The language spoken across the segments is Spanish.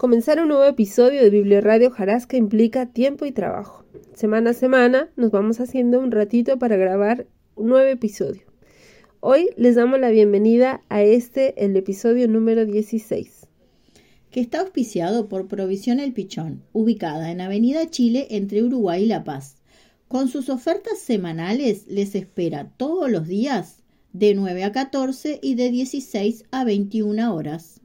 Comenzar un nuevo episodio de Biblioradio Jarasca implica tiempo y trabajo. Semana a semana nos vamos haciendo un ratito para grabar un nuevo episodio. Hoy les damos la bienvenida a este, el episodio número 16. Que está auspiciado por Provisión El Pichón, ubicada en Avenida Chile entre Uruguay y La Paz. Con sus ofertas semanales les espera todos los días de 9 a 14 y de 16 a 21 horas.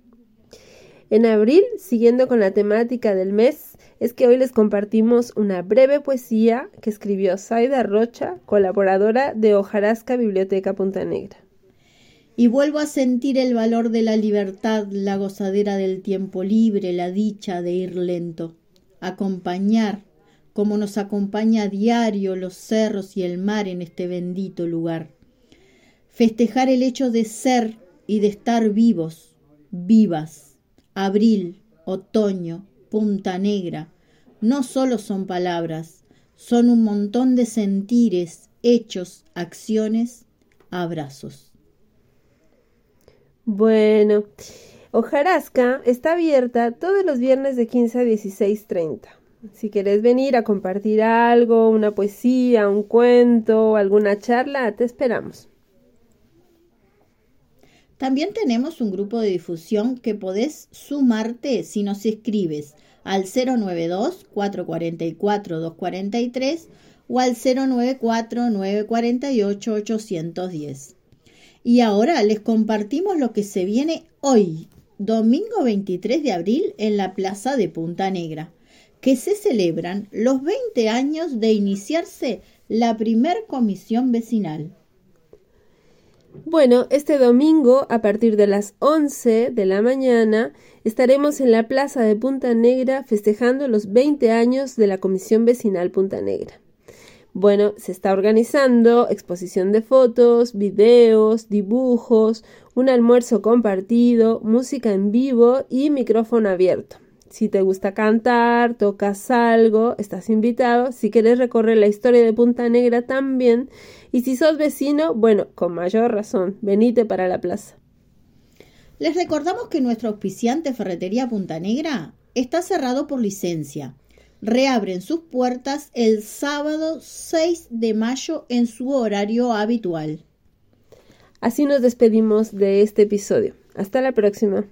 En abril, siguiendo con la temática del mes, es que hoy les compartimos una breve poesía que escribió Zaida Rocha, colaboradora de Hojarasca Biblioteca Punta Negra. Y vuelvo a sentir el valor de la libertad, la gozadera del tiempo libre, la dicha de ir lento, acompañar, como nos acompaña a diario los cerros y el mar en este bendito lugar festejar el hecho de ser y de estar vivos, vivas. Abril, otoño, Punta Negra, no solo son palabras, son un montón de sentires, hechos, acciones, abrazos. Bueno, Ojarasca está abierta todos los viernes de 15 a 16.30. Si quieres venir a compartir algo, una poesía, un cuento, alguna charla, te esperamos. También tenemos un grupo de difusión que podés sumarte si nos escribes al 092-444-243 o al 094-948-810. Y ahora les compartimos lo que se viene hoy, domingo 23 de abril, en la Plaza de Punta Negra, que se celebran los 20 años de iniciarse la primer comisión vecinal. Bueno, este domingo, a partir de las 11 de la mañana, estaremos en la Plaza de Punta Negra festejando los 20 años de la Comisión Vecinal Punta Negra. Bueno, se está organizando exposición de fotos, videos, dibujos, un almuerzo compartido, música en vivo y micrófono abierto. Si te gusta cantar, tocas algo, estás invitado. Si quieres recorrer la historia de Punta Negra también. Y si sos vecino, bueno, con mayor razón, venite para la plaza. Les recordamos que nuestro auspiciante Ferretería Punta Negra está cerrado por licencia. Reabren sus puertas el sábado 6 de mayo en su horario habitual. Así nos despedimos de este episodio. Hasta la próxima.